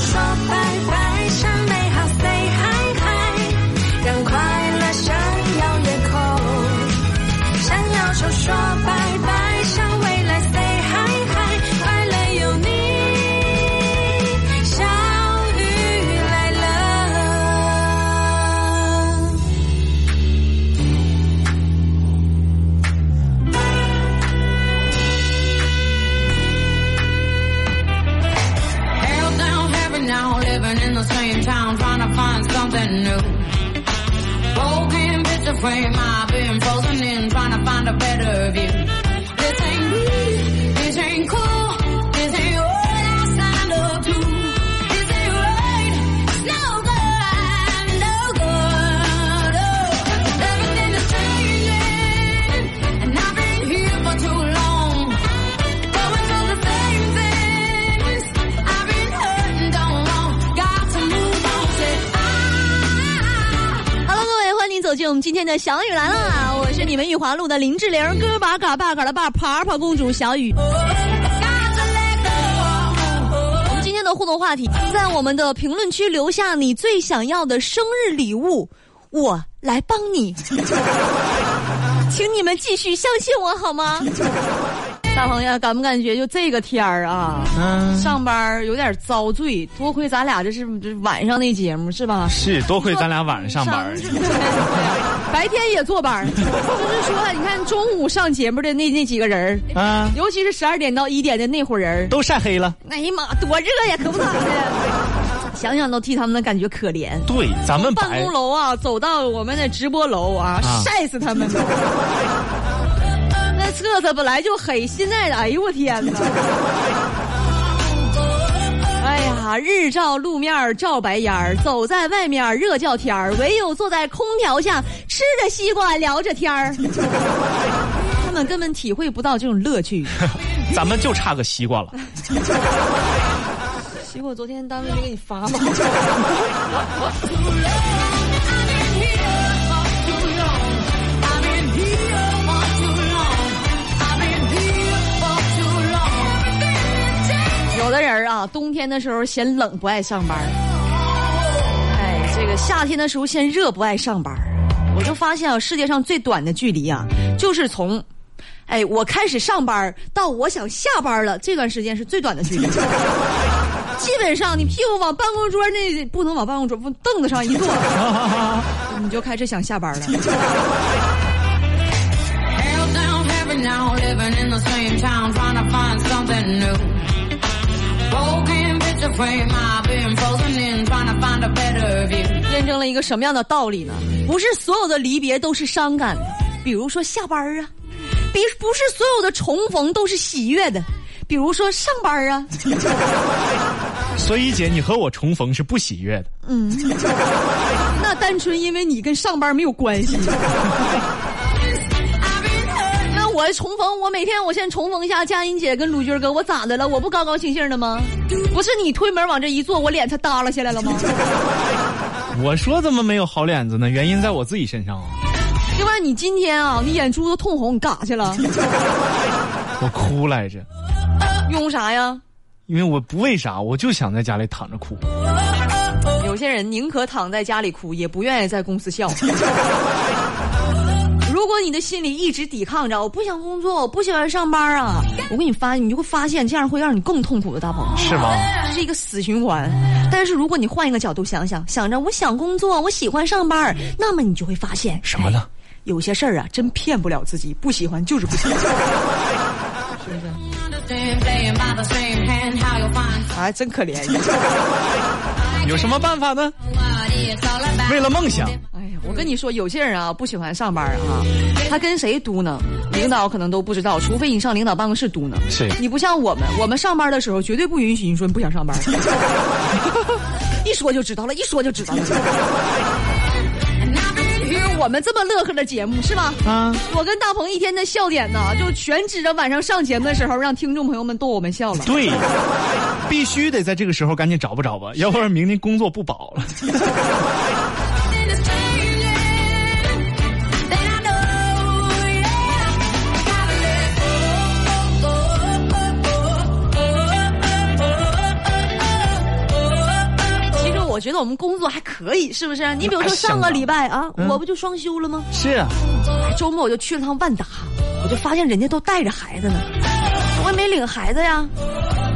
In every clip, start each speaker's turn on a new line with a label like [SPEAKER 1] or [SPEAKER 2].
[SPEAKER 1] 向烦恼
[SPEAKER 2] frame, I've been frozen in, trying to find a better view. This ain't
[SPEAKER 3] 今天的小雨来了，我是你们玉华路的林志玲，哥把嘎巴嘎的爸，爬爬公主小雨。我们今天的互动话题，在我们的评论区留下你最想要的生日礼物，我来帮你。请你们继续相信我好吗？大朋友，感不感觉就这个天儿啊，
[SPEAKER 4] 嗯，
[SPEAKER 3] 上班儿有点遭罪，多亏咱俩这是这晚上那节目是吧？
[SPEAKER 4] 是多亏咱俩晚上上班儿。
[SPEAKER 3] 白天也坐班儿，就是说，你看中午上节目的那那几个人儿，
[SPEAKER 4] 啊，
[SPEAKER 3] 尤其是十二点到一点的那伙人儿，
[SPEAKER 4] 都晒黑了。
[SPEAKER 3] 哎呀妈，多热呀，可不咋的。想想都替他们感觉可怜。
[SPEAKER 4] 对，咱们
[SPEAKER 3] 办公楼啊，走到我们的直播楼啊，
[SPEAKER 4] 啊
[SPEAKER 3] 晒死他们都。那厕所本来就黑，现在的，哎呦我天哪！哎呀，日照路面儿照白烟儿，走在外面热叫天儿，唯有坐在空调下吃着西瓜聊着天儿。他们根本体会不到这种乐趣。
[SPEAKER 4] 咱们就差个西瓜了。
[SPEAKER 3] 西瓜昨天单位没给你发吗？有的人啊，冬天的时候嫌冷不爱上班，哎，这个夏天的时候嫌热不爱上班。我就发现啊，世界上最短的距离啊，就是从，哎，我开始上班到我想下班了这段时间是最短的距离。基本上你屁股往办公桌那不能往办公桌不凳子上一坐，你就开始想下班了。验证了一个什么样的道理呢？不是所有的离别都是伤感的，比如说下班啊，比不是所有的重逢都是喜悦的，比如说上班啊。
[SPEAKER 4] 所以姐，你和我重逢是不喜悦的。
[SPEAKER 3] 嗯 那单纯因为你跟上班没有关系。我重逢，我每天我先重逢一下佳音姐跟鲁军哥，我咋的了？我不高高兴兴的吗？不是你推门往这一坐，我脸才耷拉下来了吗？
[SPEAKER 4] 我说怎么没有好脸子呢？原因在我自己身上啊！
[SPEAKER 3] 另外，你今天啊，你眼珠子通红，你干啥去了？
[SPEAKER 4] 我哭来着，
[SPEAKER 3] 用啥呀？
[SPEAKER 4] 因为我不为啥，我就想在家里躺着哭。
[SPEAKER 3] 有些人宁可躺在家里哭，也不愿意在公司笑。如果你的心里一直抵抗着，我不想工作，我不喜欢上班啊，我给你发，你就会发现这样会让你更痛苦的，大鹏。
[SPEAKER 4] 是吗？
[SPEAKER 3] 这是一个死循环。但是如果你换一个角度想想，想着我想工作，我喜欢上班，那么你就会发现
[SPEAKER 4] 什么呢？
[SPEAKER 3] 有些事儿啊，真骗不了自己，不喜欢就是不喜欢。是不是还真可怜。
[SPEAKER 4] 有什么办法呢.为了梦想，
[SPEAKER 3] 我跟你说，有些人啊不喜欢上班啊，他跟谁嘟囔，领导可能都不知道，除非你上领导办公室嘟囔。
[SPEAKER 4] 是
[SPEAKER 3] 你不像我们，我们上班的时候绝对不允许你说你不想上班，一说就知道了，一说就知道了。因为我们这么乐呵的节目是吧？
[SPEAKER 4] 啊，
[SPEAKER 3] 我跟大鹏一天的笑点呢，就全指着晚上上节目的时候，让听众朋友们逗我们笑了。
[SPEAKER 4] 对，必须得在这个时候赶紧找不找吧，要不然明天工作不保了。
[SPEAKER 3] 觉得我们工作还可以，是不是？你比如说
[SPEAKER 4] 哎
[SPEAKER 3] 上个礼拜啊，
[SPEAKER 4] 嗯
[SPEAKER 3] 我不就双休了吗？
[SPEAKER 4] 是啊，
[SPEAKER 3] 周末我就去了趟万达，我就发现人家都带着孩子呢，我也没领孩子呀。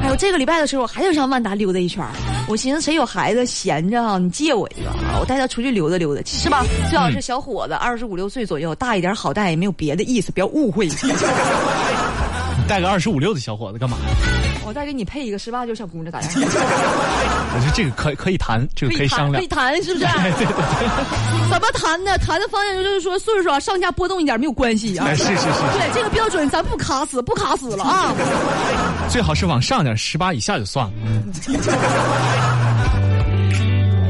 [SPEAKER 3] 哎呦这个礼拜的时候，我还想上万达溜达一圈儿我寻思谁有孩子闲着啊，你借我一个啊，我带他出去溜达溜达去，是吧？最好是小伙子，二十五六岁左右，大一点好带，也没有别的意思，不要误会。
[SPEAKER 4] 你 带个二十五六的小伙子干嘛？
[SPEAKER 3] 我再给你配一个十八九小姑娘咋样？
[SPEAKER 4] 我觉得这个可可以谈，这个可以商量
[SPEAKER 3] 谈可以。谈，是不是？
[SPEAKER 4] 对对对，
[SPEAKER 3] 怎么谈呢？谈的方向就是说岁数啊上下波动一点没有关系啊。
[SPEAKER 4] 哎，是是是，
[SPEAKER 3] 对这个标准，咱不卡死，不卡死了啊！
[SPEAKER 4] 最好是往上点，十八以下就算了。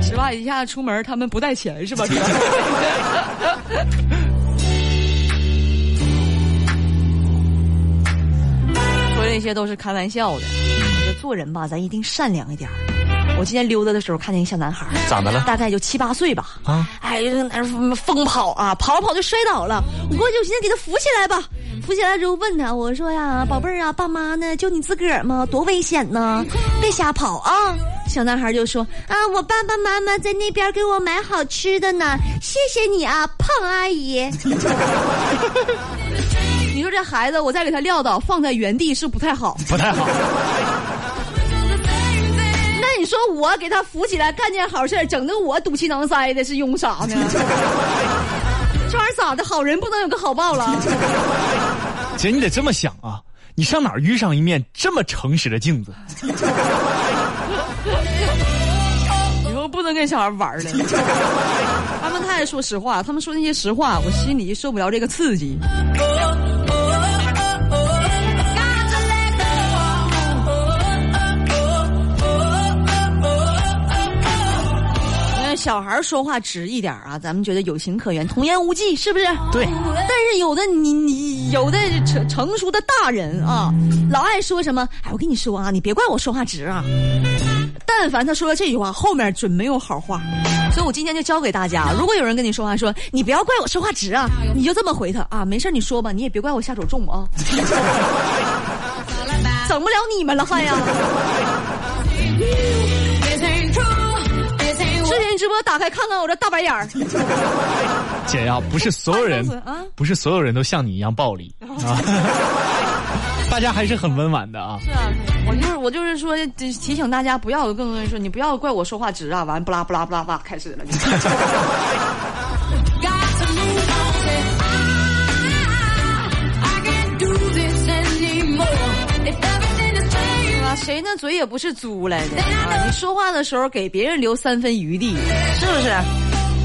[SPEAKER 3] 十八以下出门，他们不带钱是吧？哥说这些都是开玩笑的，这做人吧，咱一定善良一点儿我今天溜达的时候看见一个小男孩，
[SPEAKER 4] 咋的了
[SPEAKER 3] 大概就七八岁吧。
[SPEAKER 4] 啊，
[SPEAKER 3] 哎，那疯跑啊，跑着跑就摔倒了。我过去，我寻思给他扶起来吧。扶起来之后问他，我说呀，宝贝儿啊，爸妈呢？就你自个儿吗？多危险呢！别瞎跑啊！小男孩就说啊，我爸爸妈妈在那边给我买好吃的呢，谢谢你啊，胖阿姨。你说这孩子，我再给他撂倒，放在原地是不太好。
[SPEAKER 4] 不太好。
[SPEAKER 3] 那你说我给他扶起来干件好事，整的我赌气囊塞的，是用啥呢？这玩意儿咋的？好人不能有个好报了？
[SPEAKER 4] 姐，你得这么想啊，你上哪儿遇上一面这么诚实的镜子？
[SPEAKER 3] 以后不能跟小孩玩了。他们太爱说实话，他们说那些实话，我心里受不了这个刺激。小孩说话直一点啊，咱们觉得有情可原，童言无忌，是不是？
[SPEAKER 4] 对。
[SPEAKER 3] 但是有的你你有的成成熟的大人啊，老爱说什么？哎，我跟你说啊，你别怪我说话直啊。但凡他说了这句话，后面准没有好话。所以我今天就教给大家，如果有人跟你说话说你不要怪我说话直啊，你就这么回他啊，没事你说吧，你也别怪我下手重啊。整不了你们了还呀！直播打开看看我这大白眼儿。
[SPEAKER 4] 姐呀、不是所有人
[SPEAKER 3] 啊，
[SPEAKER 4] 不是所有人都像你一样暴力啊，大家还是很温婉的啊。
[SPEAKER 3] 是啊，我就是我就是说，这提醒大家不要更多人说，你不要怪我说话直啊，完不拉不拉不拉不拉开始了。谁那嘴也不是租来的啊！你说话的时候给别人留三分余地，是不是？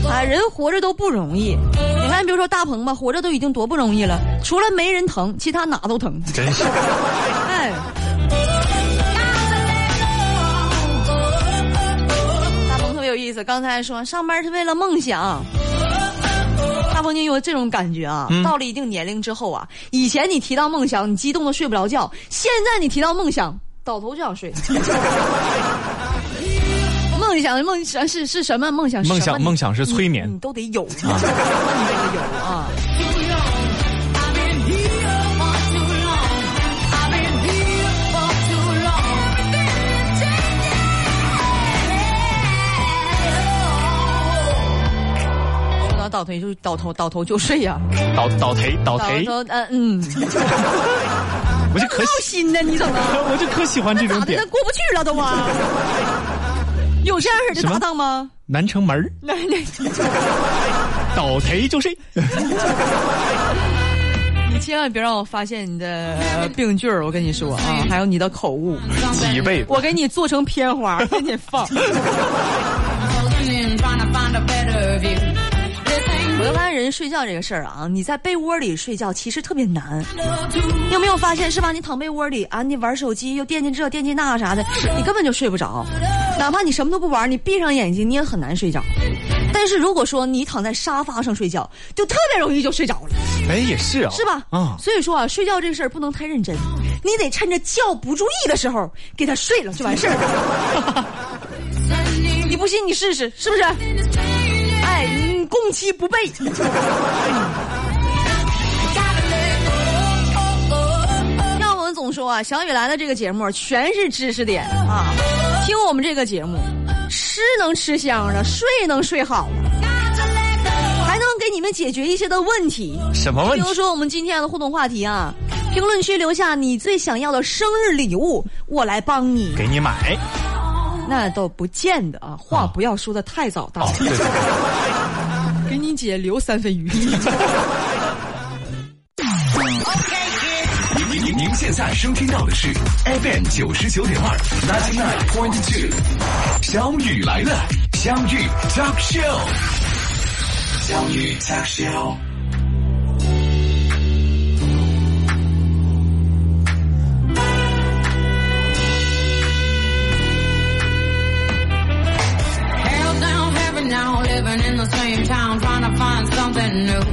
[SPEAKER 3] 啊，人活着都不容易。你看，比如说大鹏吧，活着都已经多不容易了，除了没人疼，其他哪都疼。
[SPEAKER 4] 真是，
[SPEAKER 3] 哎，大鹏特别有意思，刚才说上班是为了梦想。大鹏，你有这种感觉啊？到了一定年龄之后啊，以前你提到梦想，你激动的睡不着觉；现在你提到梦想，倒头就想睡。梦想，梦想是是什么？梦想是
[SPEAKER 4] 梦想梦想是催眠。
[SPEAKER 3] 你你都得有。啊，你得有啊。倒头就倒头倒头就睡呀、
[SPEAKER 4] 倒倒头倒
[SPEAKER 3] 倒，头嗯嗯，
[SPEAKER 4] 我就可
[SPEAKER 3] 闹心呢，你怎么？
[SPEAKER 4] 我就可喜欢这种？
[SPEAKER 3] 那
[SPEAKER 4] 点。
[SPEAKER 3] 过不去了都啊？有这样式的搭档吗？
[SPEAKER 4] 南城门儿倒台就睡，
[SPEAKER 3] 你千万别让我发现你的呃病句儿，我跟你说啊，还有你的口误，
[SPEAKER 4] 脊背。
[SPEAKER 3] 我给你做成片花，天天放。发现人睡觉这个事儿啊，你在被窝里睡觉其实特别难。你有没有发现是吧？你躺被窝里啊，你玩手机又惦记这惦记那啥的，你根本就睡不着。哪怕你什么都不玩，你闭上眼睛你也很难睡着。但是如果说你躺在沙发上睡觉，就特别容易就睡着了，
[SPEAKER 4] 哎，也是啊，
[SPEAKER 3] 是吧？
[SPEAKER 4] 啊，
[SPEAKER 3] 所以说啊，睡觉这事儿不能太认真，你得趁着觉不注意的时候给他睡了就完事儿了。你不信你试试，是不是？攻其不备。要我们总说啊，小雨来的这个节目全是知识点啊，听我们这个节目，吃能吃香了，睡能睡好了，还能给你们解决一些的问题。
[SPEAKER 4] 什么问题？
[SPEAKER 3] 比如说我们今天的互动话题啊，评论区留下你最想要的生日礼物，我来帮你。
[SPEAKER 4] 给你买。
[SPEAKER 3] 那倒不见得啊，话不要说的太早到，
[SPEAKER 4] 哦，对对对。
[SPEAKER 3] 给你姐留三分余地。
[SPEAKER 5] 您您现在收听到的是 FM 九十九点二，ninety nine point two，小雨来了，相遇 talk show，相遇 talk show。
[SPEAKER 2] Something new.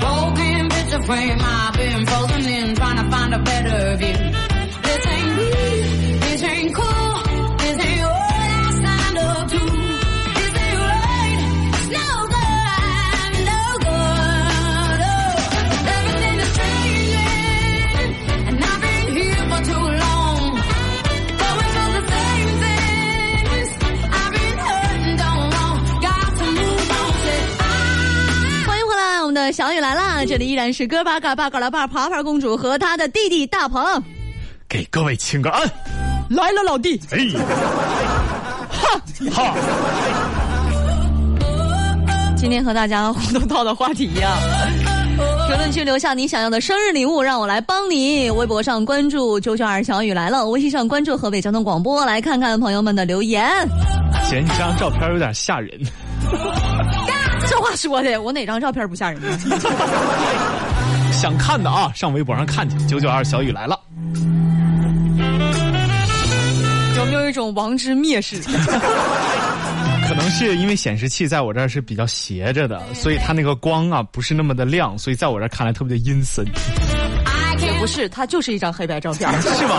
[SPEAKER 2] Broken picture frame, I've been frozen in, trying to find a better view. This ain't me, this ain't cool,
[SPEAKER 3] 这里依然是哥巴嘎巴嘎拉巴爬爬公主和她的弟弟大鹏
[SPEAKER 4] 给各位请个安。
[SPEAKER 3] 来了，老弟。
[SPEAKER 4] 哎，哈哈，
[SPEAKER 3] 今天和大家互动到的话题呀、评论区留下你想要的生日礼物，让我来帮你。微博上关注九九二小雨来了，微信上关注河北交通广播，来看看朋友们的留言。
[SPEAKER 4] 姐，你这张照片有点吓人。
[SPEAKER 3] 这话说的，我哪张照片不吓人呢？
[SPEAKER 4] 想看的啊，上微博上看去。九九二小雨来了，
[SPEAKER 3] 有没有一种王之蔑视？
[SPEAKER 4] 可能是因为显示器在我这儿是比较斜着的，所以它那个光啊不是那么的亮，所以在我这儿看来特别的阴森，
[SPEAKER 3] 也不是，它就是一张黑白照片。
[SPEAKER 4] 是吗？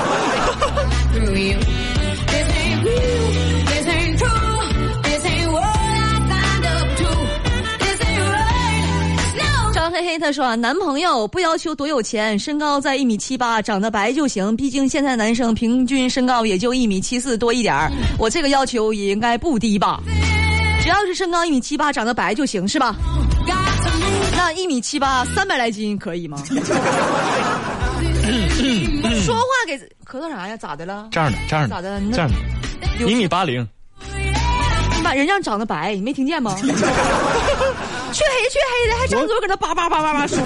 [SPEAKER 3] 黑黑他说啊，男朋友不要求多有钱，身高在一米七八，长得白就行。毕竟现在男生平均身高也就一米七四多一点儿，我这个要求也应该不低吧？只要是身高一米七八，长得白就行，是吧那一米七八，三百来斤可以吗？说话给咳嗽啥呀？咋的了？
[SPEAKER 4] 这样的，这样的，
[SPEAKER 3] 咋的那
[SPEAKER 4] 这样的，一米八零，
[SPEAKER 3] 你把人家长得白，你没听见吗？黢黑黢黑的，还张嘴搁那叭叭叭叭叭说，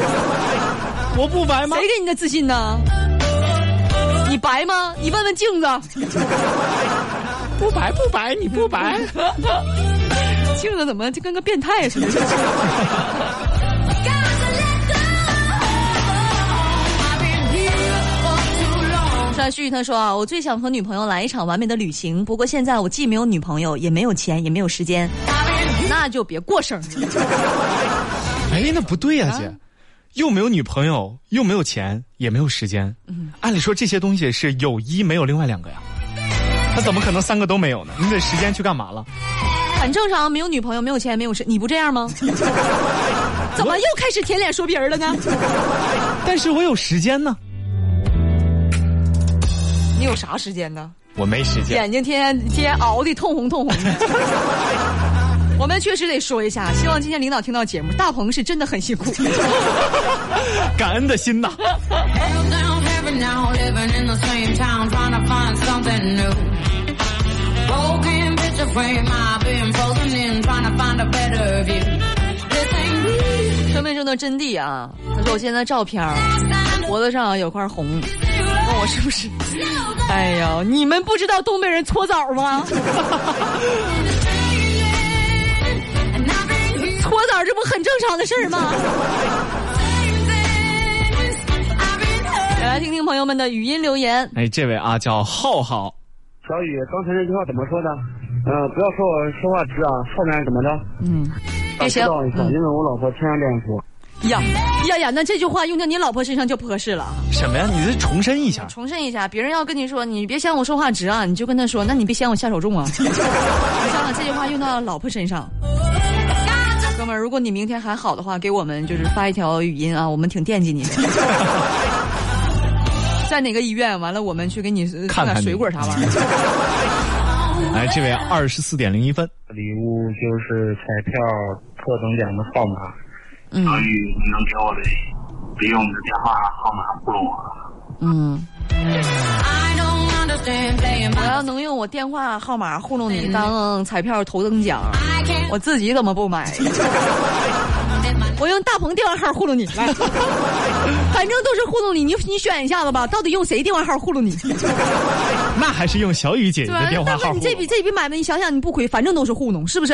[SPEAKER 4] 我不白吗
[SPEAKER 3] 谁？给你的自信呢？你白吗？你问问镜子，
[SPEAKER 4] 不白不白，你不白。
[SPEAKER 3] 镜子怎么就跟个变态似的.帅旭他说啊，我最想和女朋友来一场完美的旅行，不过现在我既没有女朋友，也没有钱，也没有时间那就别过生日。
[SPEAKER 4] 哎，那不对呀、
[SPEAKER 3] 啊
[SPEAKER 4] 姐，又没有女朋友，又没有钱，也没有时间。
[SPEAKER 3] 嗯
[SPEAKER 4] 按理说这些东西是有一没有另外两个呀，他怎么可能三个都没有呢？你得时间去干嘛了？
[SPEAKER 3] 很正常，没有女朋友，没有钱，没有时，你不这样吗？怎么又开始舔脸说别人了呢？
[SPEAKER 4] 但是我有时间呢，
[SPEAKER 3] 你有啥时间呢？
[SPEAKER 4] 我没时间。
[SPEAKER 3] 眼睛天天天天熬的通红通红的。我们确实得说一下希望今天领导听到节目大鹏是真的很辛苦。
[SPEAKER 4] 感恩的心呐。
[SPEAKER 3] 生命中的真谛啊他说我现在照片脖子上有块红问我是不是？哎呀你们不知道东北人搓澡吗？
[SPEAKER 2] 哈哈哈哈
[SPEAKER 3] 搓澡这不很正常的事儿吗.来听听朋友们的语音留言。
[SPEAKER 4] 哎，这位啊叫浩浩，
[SPEAKER 6] 小雨，刚才那句话怎么说的？嗯、不要说我说话直啊，后面怎么着？
[SPEAKER 3] 嗯，别行
[SPEAKER 6] 知。道一下，
[SPEAKER 3] 嗯
[SPEAKER 6] 因为我老婆天天这样说。
[SPEAKER 3] 呀呀呀，那这句话用在你老婆身上就不合适了。
[SPEAKER 4] 什么呀？你再重申一下。
[SPEAKER 3] 重申一下，别人要跟你说你别嫌我说话直啊，你就跟他说，那你别嫌我下手重啊。你想想这句话用到老婆身上，哥们儿，如果你明天还好的话，给我们就是发一条语音啊，我们挺惦记你的。在哪个医院？完了，我们去给你
[SPEAKER 4] 看看
[SPEAKER 3] 水果啥玩意儿。
[SPEAKER 4] 来，这位二十四点零一分，
[SPEAKER 6] 礼物就是彩票特等奖的号码。
[SPEAKER 3] 嗯
[SPEAKER 7] 小雨，你能给我的，别用你的电话号码糊弄我。
[SPEAKER 3] 嗯，要能用我电话号码糊弄你当彩票头等奖，我自己怎么不买？我用大鹏电话号糊弄你，来，反正都是糊弄你，你你选一下子吧，到底用谁电话号糊弄你？
[SPEAKER 4] 那还是用小雨姐姐的电话号
[SPEAKER 3] 你这笔这笔买卖，你想想你不亏，反正都是糊弄，是不是？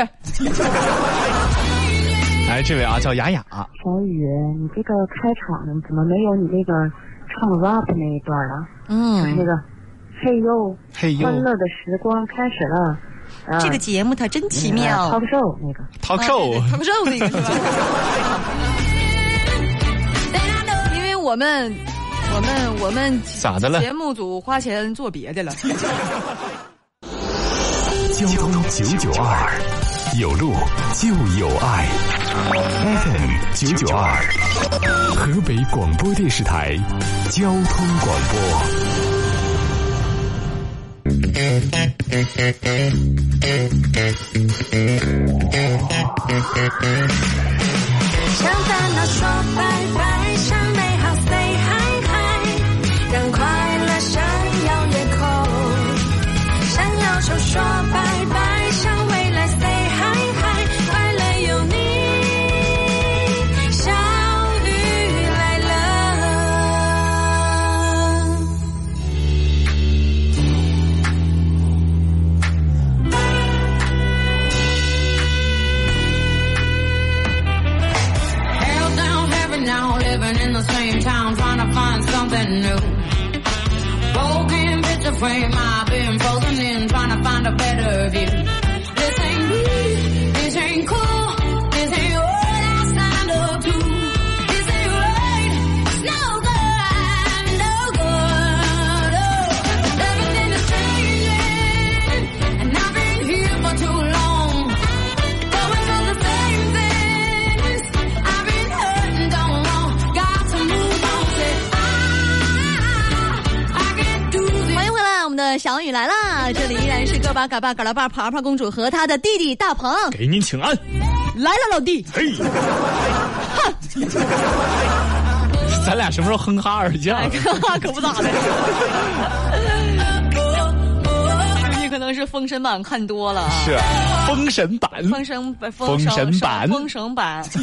[SPEAKER 4] 来，这位啊叫雅雅，
[SPEAKER 8] 小雨，你这个开场怎么没有你那个唱 rap 那一段了？就是那
[SPEAKER 3] 嗯，
[SPEAKER 8] 个，嘿呦，
[SPEAKER 4] 嘿呦
[SPEAKER 8] 欢乐的时光开始了。呃
[SPEAKER 3] 这个节目它真奇妙。
[SPEAKER 8] talk show 那个
[SPEAKER 4] ，talk show，
[SPEAKER 3] 他们肉那个是吧？因为我们我们我们
[SPEAKER 4] 咋的了
[SPEAKER 3] 节目组花钱做别的了。
[SPEAKER 5] 交通九九二，有路就有爱。FM 九九二，河北广播电视台交通广播。
[SPEAKER 1] 向烦恼说拜拜，向美好 say hi hi，让快乐闪耀夜空。向忧愁说拜，
[SPEAKER 2] find new. Broken picture frame, I've been frozen in, trying to find a better view.
[SPEAKER 3] 嘎巴嘎拉巴爬爬公主和她的弟弟大鹏
[SPEAKER 4] 给您请安。
[SPEAKER 3] 来了，老弟。
[SPEAKER 4] 嘿，哼咱俩什么时候哼哈二将？
[SPEAKER 3] 哎，可不咋的。你可能是封神榜看多了啊。
[SPEAKER 4] 是啊封神榜，
[SPEAKER 3] 封神版，
[SPEAKER 4] 封神版
[SPEAKER 3] 封神版。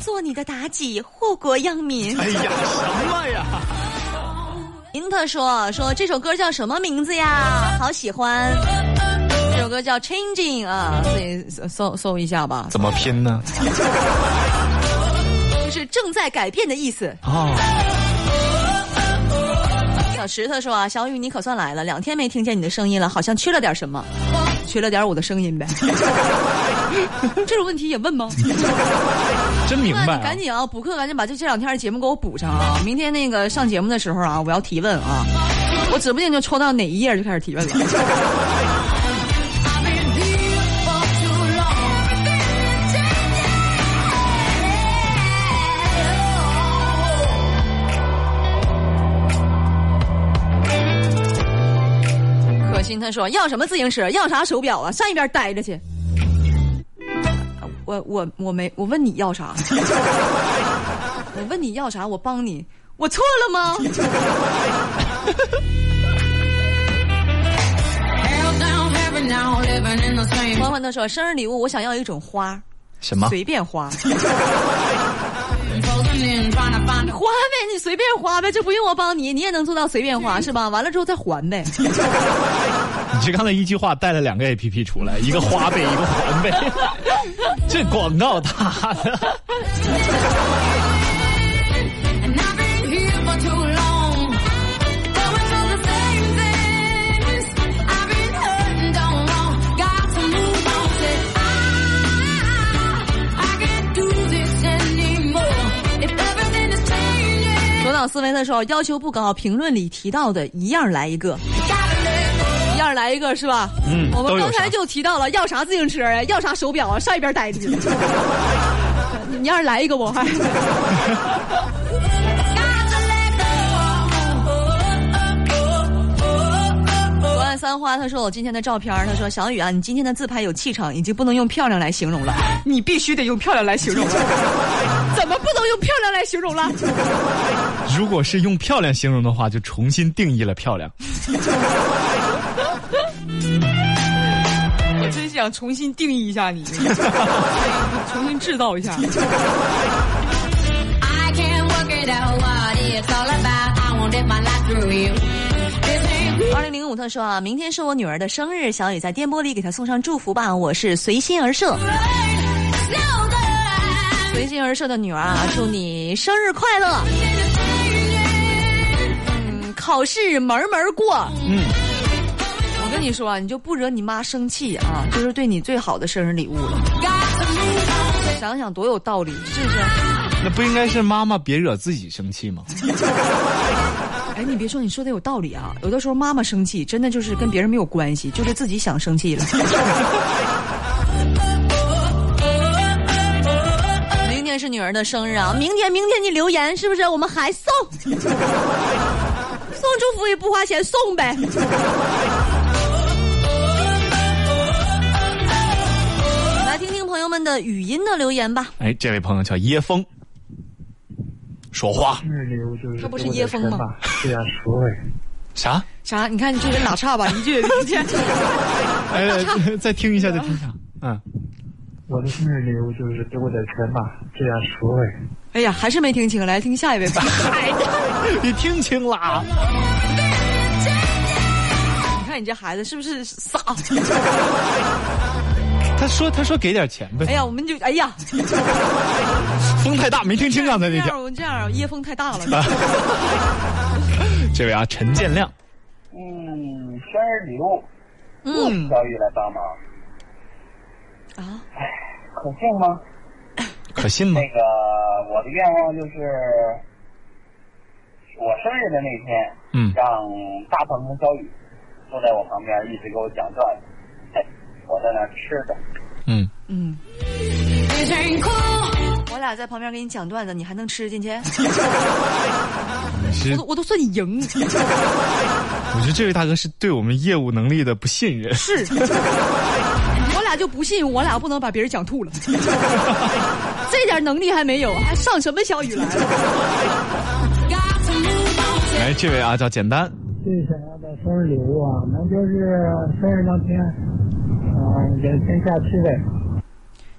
[SPEAKER 3] 做你的妲己，祸国殃民。
[SPEAKER 4] 哎呀，什么呀？
[SPEAKER 3] 林特说说这首歌叫什么名字呀？好喜欢。这首歌叫《Changing》啊，自己搜搜搜一下吧，
[SPEAKER 4] 怎么拼呢？
[SPEAKER 3] 就是正在改变的意思。
[SPEAKER 4] 哦，
[SPEAKER 3] 小石头说啊，小雨你可算来了，两天没听见你的声音了，好像缺了点什么，缺了点我的声音呗。这种问题也问吗？
[SPEAKER 4] 真明白、啊。
[SPEAKER 3] 赶紧啊，补课赶紧把这这两天的节目给我补上啊！明天那个上节目的时候啊，我要提问啊，我指不定就抽到哪一页就开始提问了。可心他说要什么自行车，要啥手表啊，上一边待着去。我我我没我问你要啥？我问你要啥？我帮你，我错了吗欢欢他说生日礼物我想要一种花，
[SPEAKER 4] 什么？
[SPEAKER 3] 随便花。花呗，你随便花呗，这不用我帮你，你也能做到随便花是吧？完了之后再还呗。
[SPEAKER 4] 你这刚才一句话带了两个 A P P 出来，一个花呗，一个还呗，这广告打的。
[SPEAKER 3] 左脑思维的时候要求不高，评论里提到的一样来一个。样来一个是吧？
[SPEAKER 4] 嗯
[SPEAKER 3] 我们刚才就提到了要啥自行车呀，要啥手表啊，上一边待着去。你要是来一个我还。三花他说我今天的照片儿，他说小雨啊，你今天的自拍有气场，已经不能用漂亮来形容了，你必须得用漂亮来形容了。怎么不能用漂亮来形容了？
[SPEAKER 4] 如果是用漂亮形容的话，就重新定义了漂亮。
[SPEAKER 3] 想重新定义一下你，重新制造一下。二零零五他说啊，明天是我女儿的生日，小雨在电波里给她送上祝福吧。我是随心而设，随心而设的女儿啊，祝你生日快乐。嗯，考试门门过。
[SPEAKER 4] 嗯，
[SPEAKER 3] 我跟你说啊，你就不惹你妈生气啊，就是对你最好的生日礼物了。想想多有道理，是不是？
[SPEAKER 4] 那不应该是妈妈别惹自己生气吗？
[SPEAKER 3] 哎，你别说，你说的有道理啊。有的时候妈妈生气，真的就是跟别人没有关系，就是自己想生气了。明天是女儿的生日啊，明天明天你留言是不是？我们还送，送祝福也不花钱，送呗。的语音的留言吧。
[SPEAKER 4] 哎，这位朋友叫椰风，说话
[SPEAKER 6] 日流就是
[SPEAKER 3] 这不是椰风吗？
[SPEAKER 6] 这样说哎，
[SPEAKER 4] 啥？
[SPEAKER 3] 啥？你看你这人打岔吧，一句也听不见。
[SPEAKER 4] 哎，再听一下，再听一下。嗯，
[SPEAKER 6] 我的生日礼物就是给我点钱吧，这样说哎。
[SPEAKER 3] 哎呀，还是没听清，来听下一位吧。
[SPEAKER 4] 你听清了？
[SPEAKER 3] 你看你这孩子是不是傻？
[SPEAKER 4] 他说他说给点钱呗。
[SPEAKER 3] 哎呀，我们就哎呀，
[SPEAKER 4] 风太大，没听清刚才那条。
[SPEAKER 3] 这样我这样夜风太大了。
[SPEAKER 4] 这位啊，陈建亮，
[SPEAKER 7] 嗯，生日礼物，
[SPEAKER 3] 嗯
[SPEAKER 7] 小雨来帮忙，
[SPEAKER 3] 啊，
[SPEAKER 7] 可信吗？
[SPEAKER 4] 可信吗
[SPEAKER 7] 那？个我的愿望就是，我生日的那天，
[SPEAKER 4] 嗯
[SPEAKER 7] 让大鹏和小雨坐在我旁边，一直给我讲段子，哎我在那吃的。
[SPEAKER 4] 嗯，
[SPEAKER 3] 嗯.我俩在旁边给你讲段子，你还能吃进去？我都我都算你赢。
[SPEAKER 4] 我觉得这位大哥是对我们业务能力的不信任。
[SPEAKER 3] 是，我俩就不信，我俩不能把别人讲吐了。这点能力还没有，还上什么小雨来了
[SPEAKER 2] ？Got to move on.
[SPEAKER 4] 哎，这位啊叫简单，
[SPEAKER 6] 最想要的生日礼物啊，那就是生日当天，嗯、人天下去呗。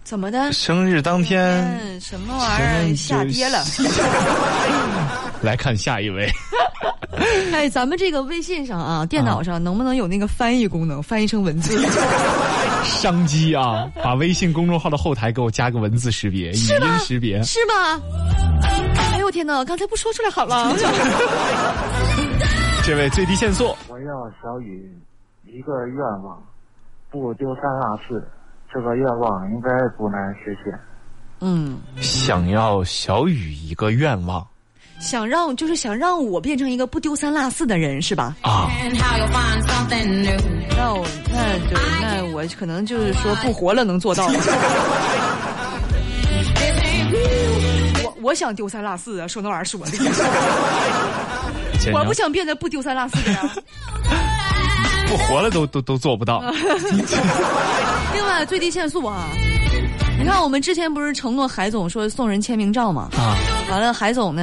[SPEAKER 3] 怎么的？
[SPEAKER 4] 生日当天，
[SPEAKER 3] 嗯，什么玩意儿下跌了？
[SPEAKER 4] 来看下一位。
[SPEAKER 3] 哎，咱们这个微信上啊，电脑上能不能有那个翻译功能，翻译成文字？
[SPEAKER 4] 商机啊，把微信公众号的后台给我加个文字识别、语音识别。
[SPEAKER 3] 是吗？哎呦天哪！刚才不说出来好了。
[SPEAKER 4] 这位最低限速，
[SPEAKER 6] 我要小雨一个愿望，不丢三落四。这个愿望应该不难实现。
[SPEAKER 3] 嗯，
[SPEAKER 4] 想要小雨一个愿望
[SPEAKER 3] 想让就是想让我变成一个不丢三落四的人，是吧？
[SPEAKER 4] 啊.
[SPEAKER 3] 那我那对，那我可能就是说不活了能做到。我我想丢三落四啊，说那玩意儿说的，我不想变得不丢三落四的呀。
[SPEAKER 4] 不活了都都都做不到。
[SPEAKER 3] 另外，最低限速啊！你看，我们之前不是承诺海总说送人签名照吗？
[SPEAKER 4] 啊，
[SPEAKER 3] 完了，海总呢，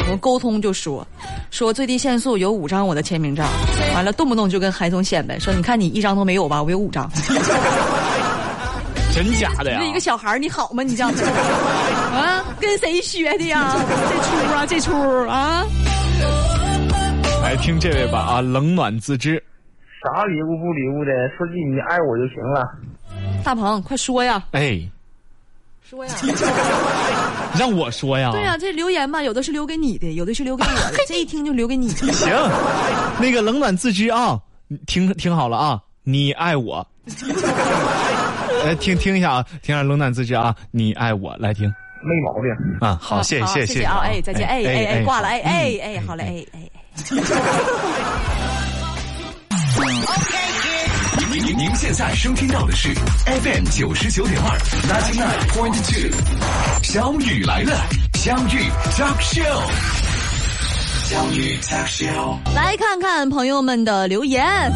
[SPEAKER 3] 我们沟通就说，说最低限速有五张我的签名照，完了动不动就跟海总显摆说，你看你一张都没有吧，我有五张。
[SPEAKER 4] 真假的呀
[SPEAKER 3] 那？一个小孩你好吗？你这样子啊，跟谁学的呀？这出啊，这出啊！
[SPEAKER 4] 来听这位吧啊，冷暖自知。
[SPEAKER 6] 啥礼物不礼物的，说句你爱我就行了。
[SPEAKER 3] 大鹏，快说呀，
[SPEAKER 4] 哎，
[SPEAKER 3] 说呀！
[SPEAKER 4] 让我说呀。
[SPEAKER 3] 对呀、这留言吧，有的是留给你的，有的是留给我的，这一听就留给你。
[SPEAKER 4] 行，那个冷暖自知啊，听听好了啊，你爱我。来 听听一下啊，听下冷暖自知啊，你爱我，来听
[SPEAKER 6] 没毛病。
[SPEAKER 4] 啊，好，谢谢谢
[SPEAKER 3] 谢啊！哎，再见！哎哎哎，挂了！哎哎哎，好嘞！哎哎
[SPEAKER 5] 您您您现在收听到的是 FM 九十九点二，Ninety Nine Point Two。小雨来了，相遇 talk show，相遇 talk show。
[SPEAKER 3] 来看看朋友们的留言。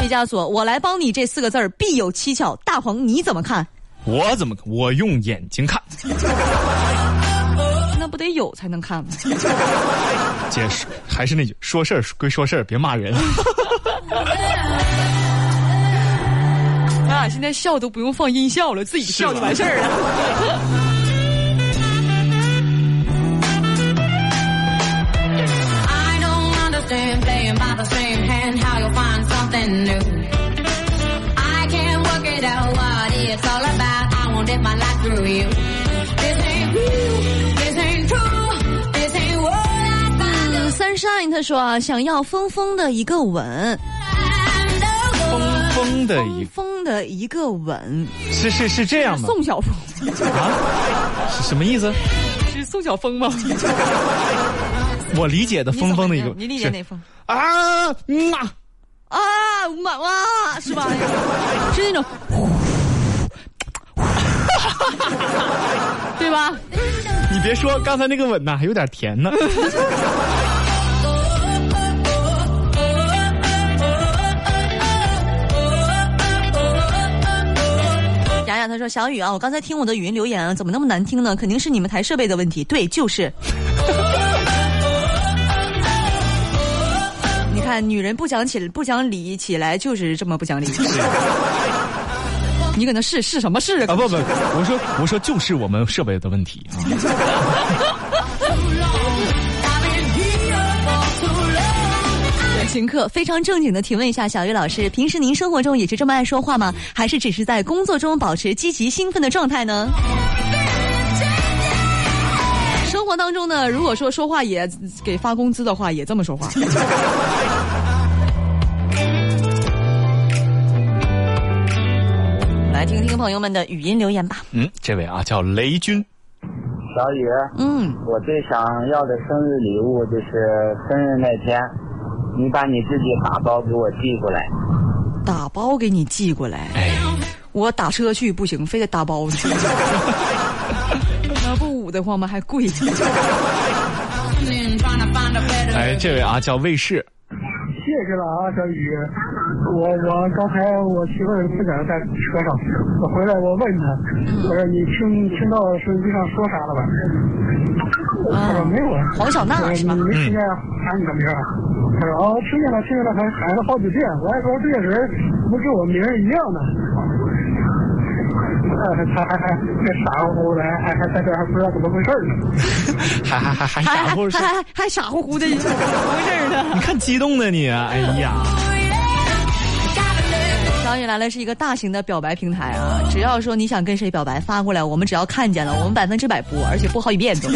[SPEAKER 3] 毕加索，我来帮你，这四个字儿必有蹊跷。大鹏，你怎么看？
[SPEAKER 4] 我怎么？我用眼睛看。
[SPEAKER 3] 得有才能看吗？
[SPEAKER 4] 姐，还是那句，说事儿归说事儿，别骂人。
[SPEAKER 3] 咱 俩现在笑都不用放音效了，自己笑就完事儿了。他说啊，想要峰峰的一个吻，
[SPEAKER 4] 峰峰的一
[SPEAKER 3] 疯疯的一个吻。
[SPEAKER 4] 是是是这样吗？
[SPEAKER 3] 宋晓峰
[SPEAKER 4] 啊，是什么意思？
[SPEAKER 3] 是宋晓峰吗？
[SPEAKER 4] 我理解的峰峰的一个，
[SPEAKER 3] 你理解
[SPEAKER 4] 是
[SPEAKER 3] 哪峰？
[SPEAKER 4] 啊嗯啊，
[SPEAKER 3] 啊，妈哇，是吧？是那种，对吧？
[SPEAKER 4] 你别说，刚才那个吻呐，还有点甜呢。
[SPEAKER 3] 雅雅她说：“小雨啊，我刚才听我的语音留言啊，怎么那么难听呢？肯定是你们台设备的问题。对，就是。你看，女人不讲起不讲理起来就是这么不讲理。你搁那是是什么试
[SPEAKER 4] 啊不不，我说我说就是我们设备的问题啊。
[SPEAKER 3] 行客非常正经的提问一下小雨老师，平时您生活中也是这么爱说话吗？还是只是在工作中保持积极兴奋的状态呢？生活当中呢，如果说说话也给发工资的话，也这么说话。来听听朋友们的语音留言吧。
[SPEAKER 4] 嗯，这位啊叫雷军，
[SPEAKER 7] 小雨，
[SPEAKER 3] 嗯，
[SPEAKER 7] 我最想要的生日礼物就是生日那天，你把你自己打包给我寄过来。
[SPEAKER 3] 打包给你寄过来，
[SPEAKER 4] 哎，
[SPEAKER 3] 我打车去不行，非得打包去。那不捂得慌吗？还贵。
[SPEAKER 4] 哎，这位啊叫卫士，
[SPEAKER 6] 谢谢了啊，小雨。我我刚才我媳妇儿自个儿在车上，我回来我问她，我说你听听到手机上说啥了吧？她说没有啊。
[SPEAKER 3] 黄小娜是吧
[SPEAKER 6] 你没听见喊你的名儿啊？她说哦，听见了，听见了，还喊了好几遍。我还说这个人怎么跟我名儿一样呢？还还还傻乎乎的，还还在这儿还不知道怎么回事呢。
[SPEAKER 4] 还还还还
[SPEAKER 3] 还
[SPEAKER 4] 傻乎是？
[SPEAKER 3] 还还还傻乎乎的，怎么回事呢？
[SPEAKER 4] 你看激动的你啊，哎呀，
[SPEAKER 3] 小雨来了是一个大型的表白平台啊，只要说你想跟谁表白，发过来，我们只要看见了，我们百分之百播，而且播好几遍都。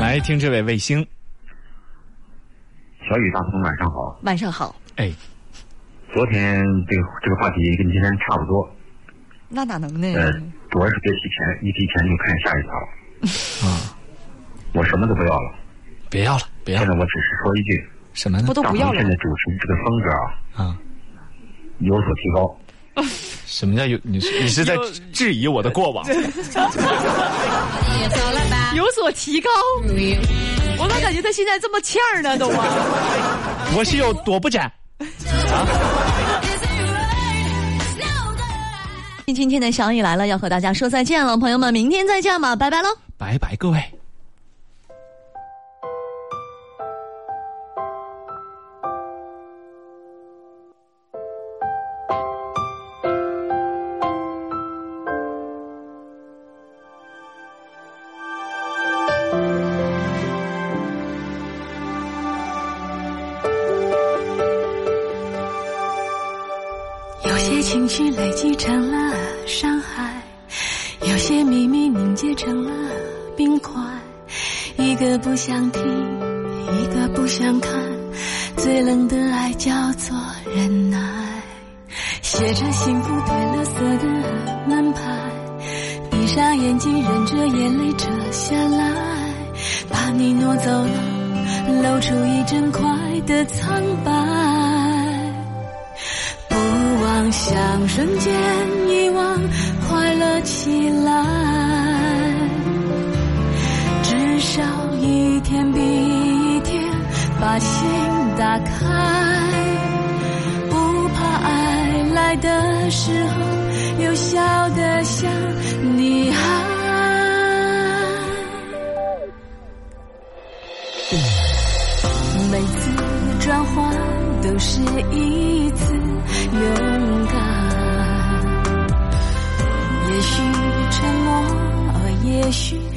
[SPEAKER 4] 来听这位卫星，
[SPEAKER 9] 小雨大鹏晚上好，
[SPEAKER 3] 晚上好，
[SPEAKER 4] 哎，
[SPEAKER 9] 昨天这个这个话题跟今天差不多，
[SPEAKER 3] 那哪能呢？
[SPEAKER 9] 呃，主要是别提钱，一提钱就看下一条了。
[SPEAKER 4] 啊，
[SPEAKER 9] 我什么都不要了，
[SPEAKER 4] 别要了，别要了，
[SPEAKER 9] 现在我只是说一句，
[SPEAKER 4] 什么呢
[SPEAKER 3] 不？都
[SPEAKER 9] 大
[SPEAKER 3] 不要了
[SPEAKER 9] 鹏现在主持这个风格啊
[SPEAKER 4] 啊，
[SPEAKER 9] 有所提高。
[SPEAKER 4] 什么叫有？你是你是在质疑我的过往
[SPEAKER 3] 有所提高，我咋感觉他现在这么欠儿呢？都啊，
[SPEAKER 4] 我是有多不沾？
[SPEAKER 3] 今天的小雨来了，要和大家说再见了，朋友们，明天再见吧，拜拜喽。
[SPEAKER 4] 拜拜，各位。
[SPEAKER 1] 想听，一个不想看，最冷的爱叫做忍耐。写着幸福褪了色的门牌，闭上眼睛忍着眼泪折下来，把你挪走了，露出一整块的苍白。不妄想瞬间遗忘，快乐起来。一天比一天把心打开，不怕爱来的时候又笑得像女孩。每次转换都是一次勇敢，也许沉默，也许。